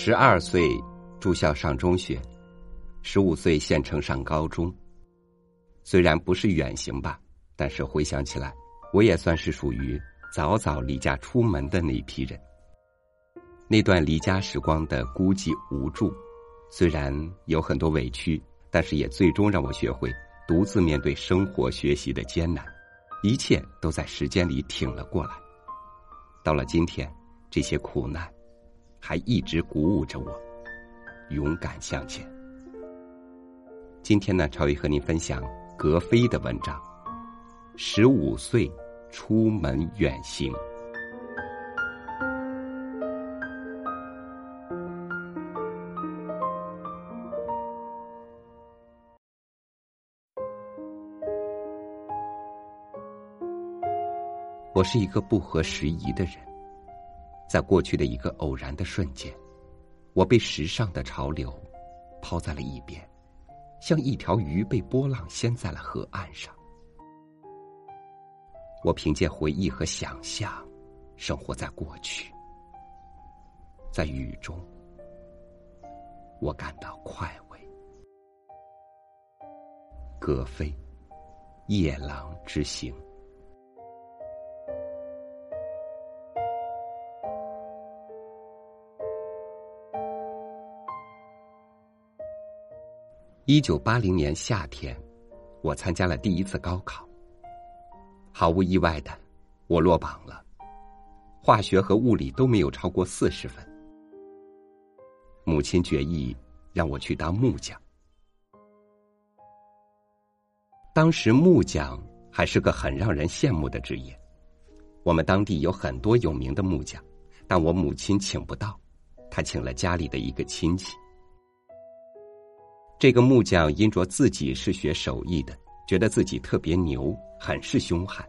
十二岁住校上中学，十五岁县城上高中。虽然不是远行吧，但是回想起来，我也算是属于早早离家出门的那一批人。那段离家时光的孤寂无助，虽然有很多委屈，但是也最终让我学会独自面对生活、学习的艰难，一切都在时间里挺了过来。到了今天，这些苦难。还一直鼓舞着我，勇敢向前。今天呢，超宇和您分享格非的文章。十五岁出门远行，我是一个不合时宜的人。在过去的一个偶然的瞬间，我被时尚的潮流抛在了一边，像一条鱼被波浪掀在了河岸上。我凭借回忆和想象，生活在过去，在雨中，我感到快慰。葛飞，夜郎之行。一九八零年夏天，我参加了第一次高考。毫无意外的，我落榜了，化学和物理都没有超过四十分。母亲决意让我去当木匠。当时木匠还是个很让人羡慕的职业，我们当地有很多有名的木匠，但我母亲请不到，她请了家里的一个亲戚。这个木匠因着自己是学手艺的，觉得自己特别牛，很是凶悍。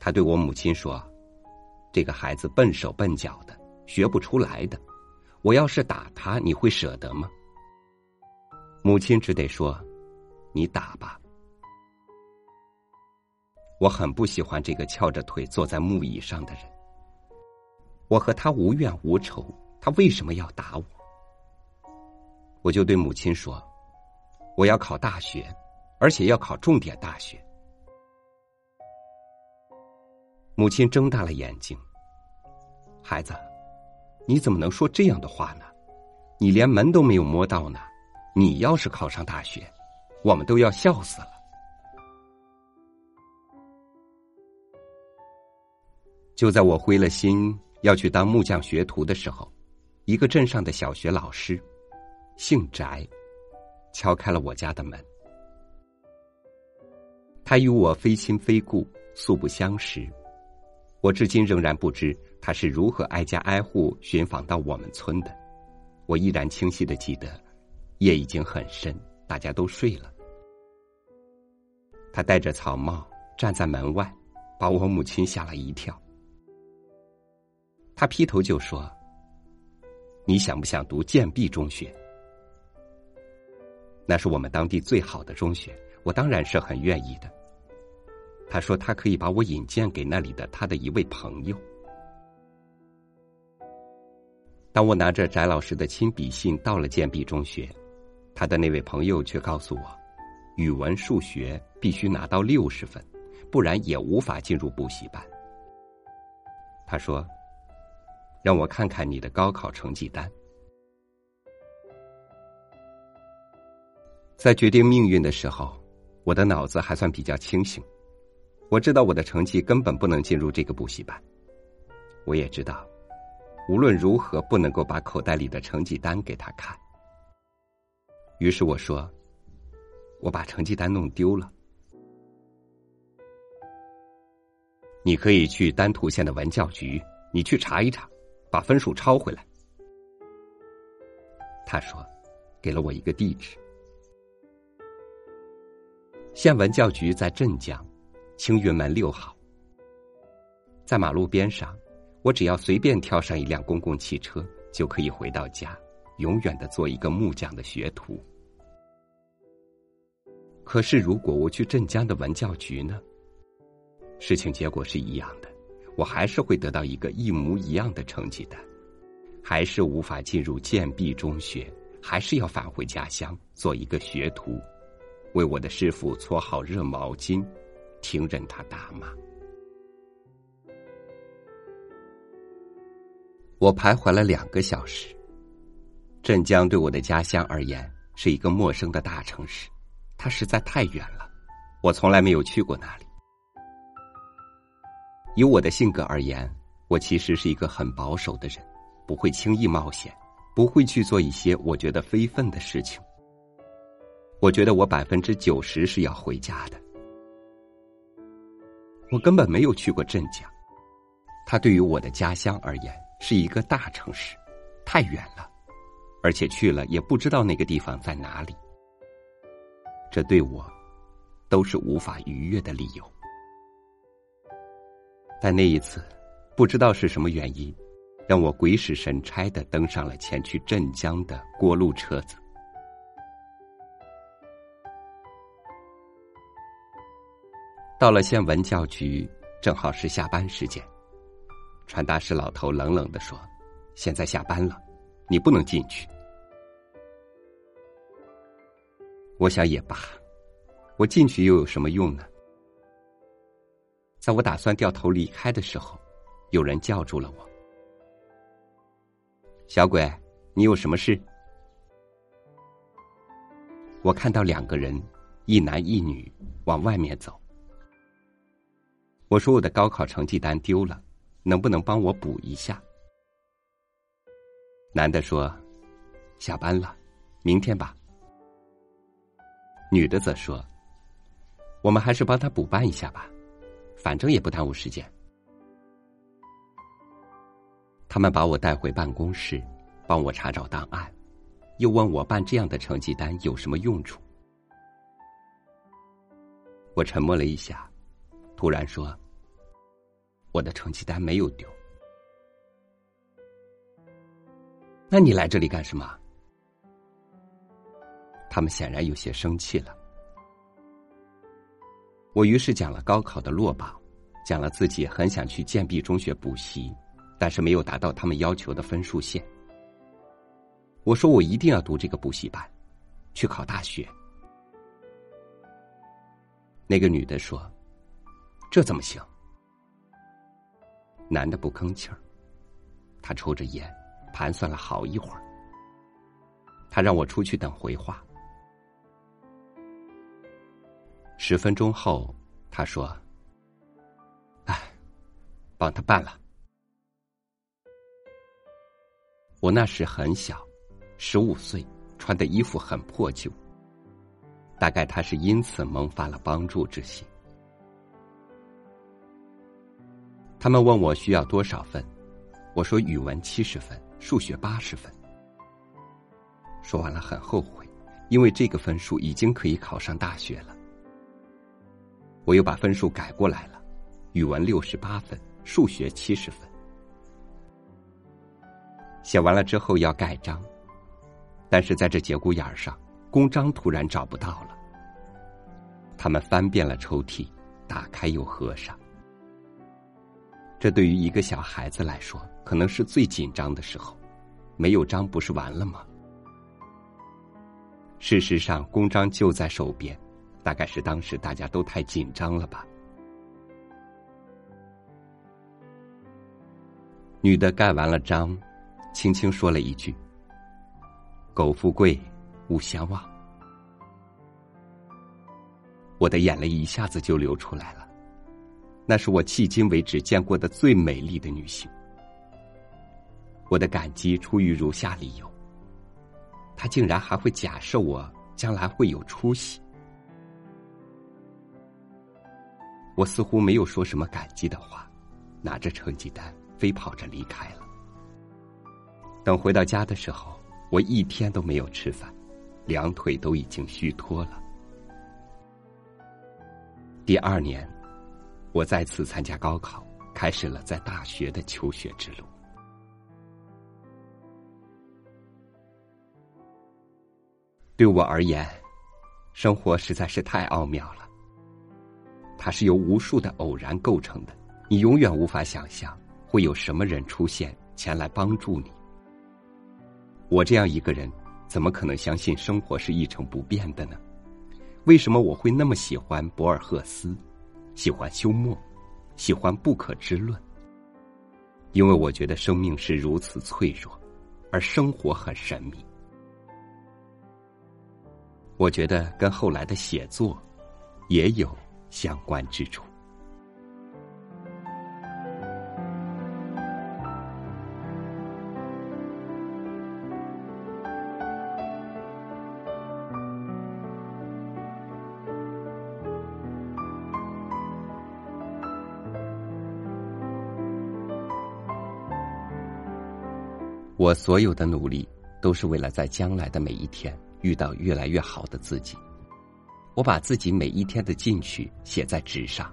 他对我母亲说：“这个孩子笨手笨脚的，学不出来的。我要是打他，你会舍得吗？”母亲只得说：“你打吧。”我很不喜欢这个翘着腿坐在木椅上的人。我和他无怨无仇，他为什么要打我？我就对母亲说。我要考大学，而且要考重点大学。母亲睁大了眼睛。孩子，你怎么能说这样的话呢？你连门都没有摸到呢。你要是考上大学，我们都要笑死了。就在我灰了心要去当木匠学徒的时候，一个镇上的小学老师，姓翟。敲开了我家的门，他与我非亲非故，素不相识。我至今仍然不知他是如何挨家挨户寻访到我们村的。我依然清晰的记得，夜已经很深，大家都睡了。他戴着草帽站在门外，把我母亲吓了一跳。他劈头就说：“你想不想读建壁中学？”那是我们当地最好的中学，我当然是很愿意的。他说他可以把我引荐给那里的他的一位朋友。当我拿着翟老师的亲笔信到了建壁中学，他的那位朋友却告诉我，语文、数学必须拿到六十分，不然也无法进入补习班。他说：“让我看看你的高考成绩单。”在决定命运的时候，我的脑子还算比较清醒。我知道我的成绩根本不能进入这个补习班，我也知道，无论如何不能够把口袋里的成绩单给他看。于是我说：“我把成绩单弄丢了，你可以去丹徒县的文教局，你去查一查，把分数抄回来。”他说：“给了我一个地址。”县文教局在镇江，青云门六号。在马路边上，我只要随便跳上一辆公共汽车，就可以回到家，永远的做一个木匠的学徒。可是，如果我去镇江的文教局呢？事情结果是一样的，我还是会得到一个一模一样的成绩单，还是无法进入建壁中学，还是要返回家乡做一个学徒，为我的师傅搓好热毛巾，听任他打骂。我徘徊了两个小时。镇江对我的家乡而言是一个陌生的大城市，它实在太远了，我从来没有去过那里。以我的性格而言，我其实是一个很保守的人，不会轻易冒险，不会去做一些我觉得非分的事情。我觉得我百分之九十是要回家的。我根本没有去过镇江，它对于我的家乡而言是一个大城市，太远了。而且去了也不知道那个地方在哪里，这对我都是无法逾越的理由。但那一次，不知道是什么原因，让我鬼使神差的登上了前去镇江的过路车子。到了县文教局，正好是下班时间，传达室老头冷冷的说：“现在下班了，你不能进去。”我想也罢，我进去又有什么用呢？在我打算掉头离开的时候，有人叫住了我：“小鬼，你有什么事？”我看到两个人，一男一女往外面走。我说：“我的高考成绩单丢了，能不能帮我补一下？”男的说：“下班了，明天吧。”女的则说：“我们还是帮他补办一下吧，反正也不耽误时间。”他们把我带回办公室，帮我查找档案，又问我办这样的成绩单有什么用处。我沉默了一下，突然说：“我的成绩单没有丢。”那你来这里干什么？他们显然有些生气了。我于是讲了高考的落榜，讲了自己很想去建壁中学补习，但是没有达到他们要求的分数线。我说我一定要读这个补习班，去考大学。那个女的说：“这怎么行？”男的不吭气儿，他抽着烟，盘算了好一会儿。他让我出去等回话。十分钟后，他说：“哎，帮他办了。”我那时很小，十五岁，穿的衣服很破旧。大概他是因此萌发了帮助之心。他们问我需要多少分，我说语文七十分，数学八十分。说完了很后悔，因为这个分数已经可以考上大学了。我又把分数改过来了，语文六十八分，数学七十分。写完了之后要盖章，但是在这节骨眼上，公章突然找不到了。他们翻遍了抽屉，打开又合上。这对于一个小孩子来说，可能是最紧张的时候。没有章不是完了吗？事实上，公章就在手边。大概是当时大家都太紧张了吧。女的盖完了章，轻轻说了一句：“苟富贵，勿相忘。”我的眼泪一下子就流出来了。那是我迄今为止见过的最美丽的女性。我的感激出于如下理由：她竟然还会假设我将来会有出息。我似乎没有说什么感激的话，拿着成绩单飞跑着离开了。等回到家的时候，我一天都没有吃饭，两腿都已经虚脱了。第二年，我再次参加高考，开始了在大学的求学之路。对我而言，生活实在是太奥妙了。它是由无数的偶然构成的，你永远无法想象会有什么人出现前来帮助你。我这样一个人，怎么可能相信生活是一成不变的呢？为什么我会那么喜欢博尔赫斯，喜欢休谟，喜欢不可知论？因为我觉得生命是如此脆弱，而生活很神秘。我觉得跟后来的写作也有相关之处。我所有的努力，都是为了在将来的每一天遇到越来越好的自己。我把自己每一天的进取写在纸上，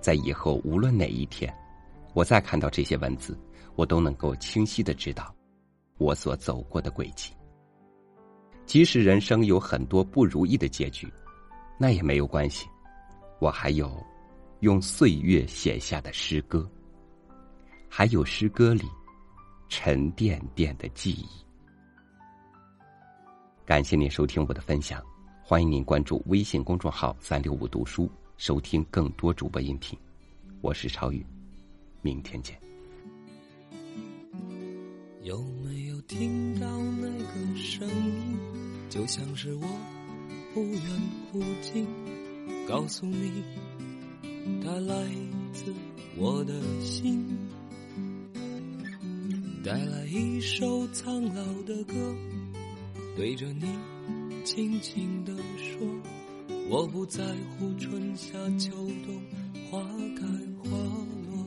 在以后无论哪一天，我再看到这些文字，我都能够清晰的知道我所走过的轨迹。即使人生有很多不如意的结局，那也没有关系，我还有用岁月写下的诗歌，还有诗歌里。沉甸甸的记忆。感谢您收听我的分享，欢迎您关注微信公众号“三六五读书”，收听更多主播音频。我是超宇，明天见。有没有听到那个声音？就像是我忽远忽近，告诉你，它来自我的心。带来一首苍老的歌，对着你轻轻地说：我不在乎春夏秋冬，花开花落，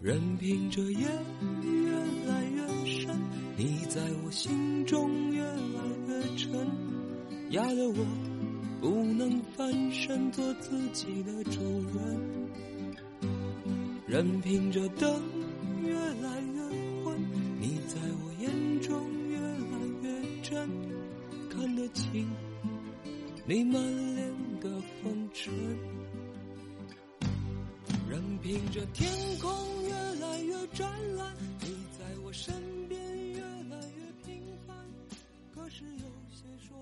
任凭这夜越来越深，你在我心中越来越沉，压得我不能翻身做自己的主人，任凭这灯。情你满脸的风尘。任凭这天空越来越湛蓝，你在我身边越来越平凡，可是有些说。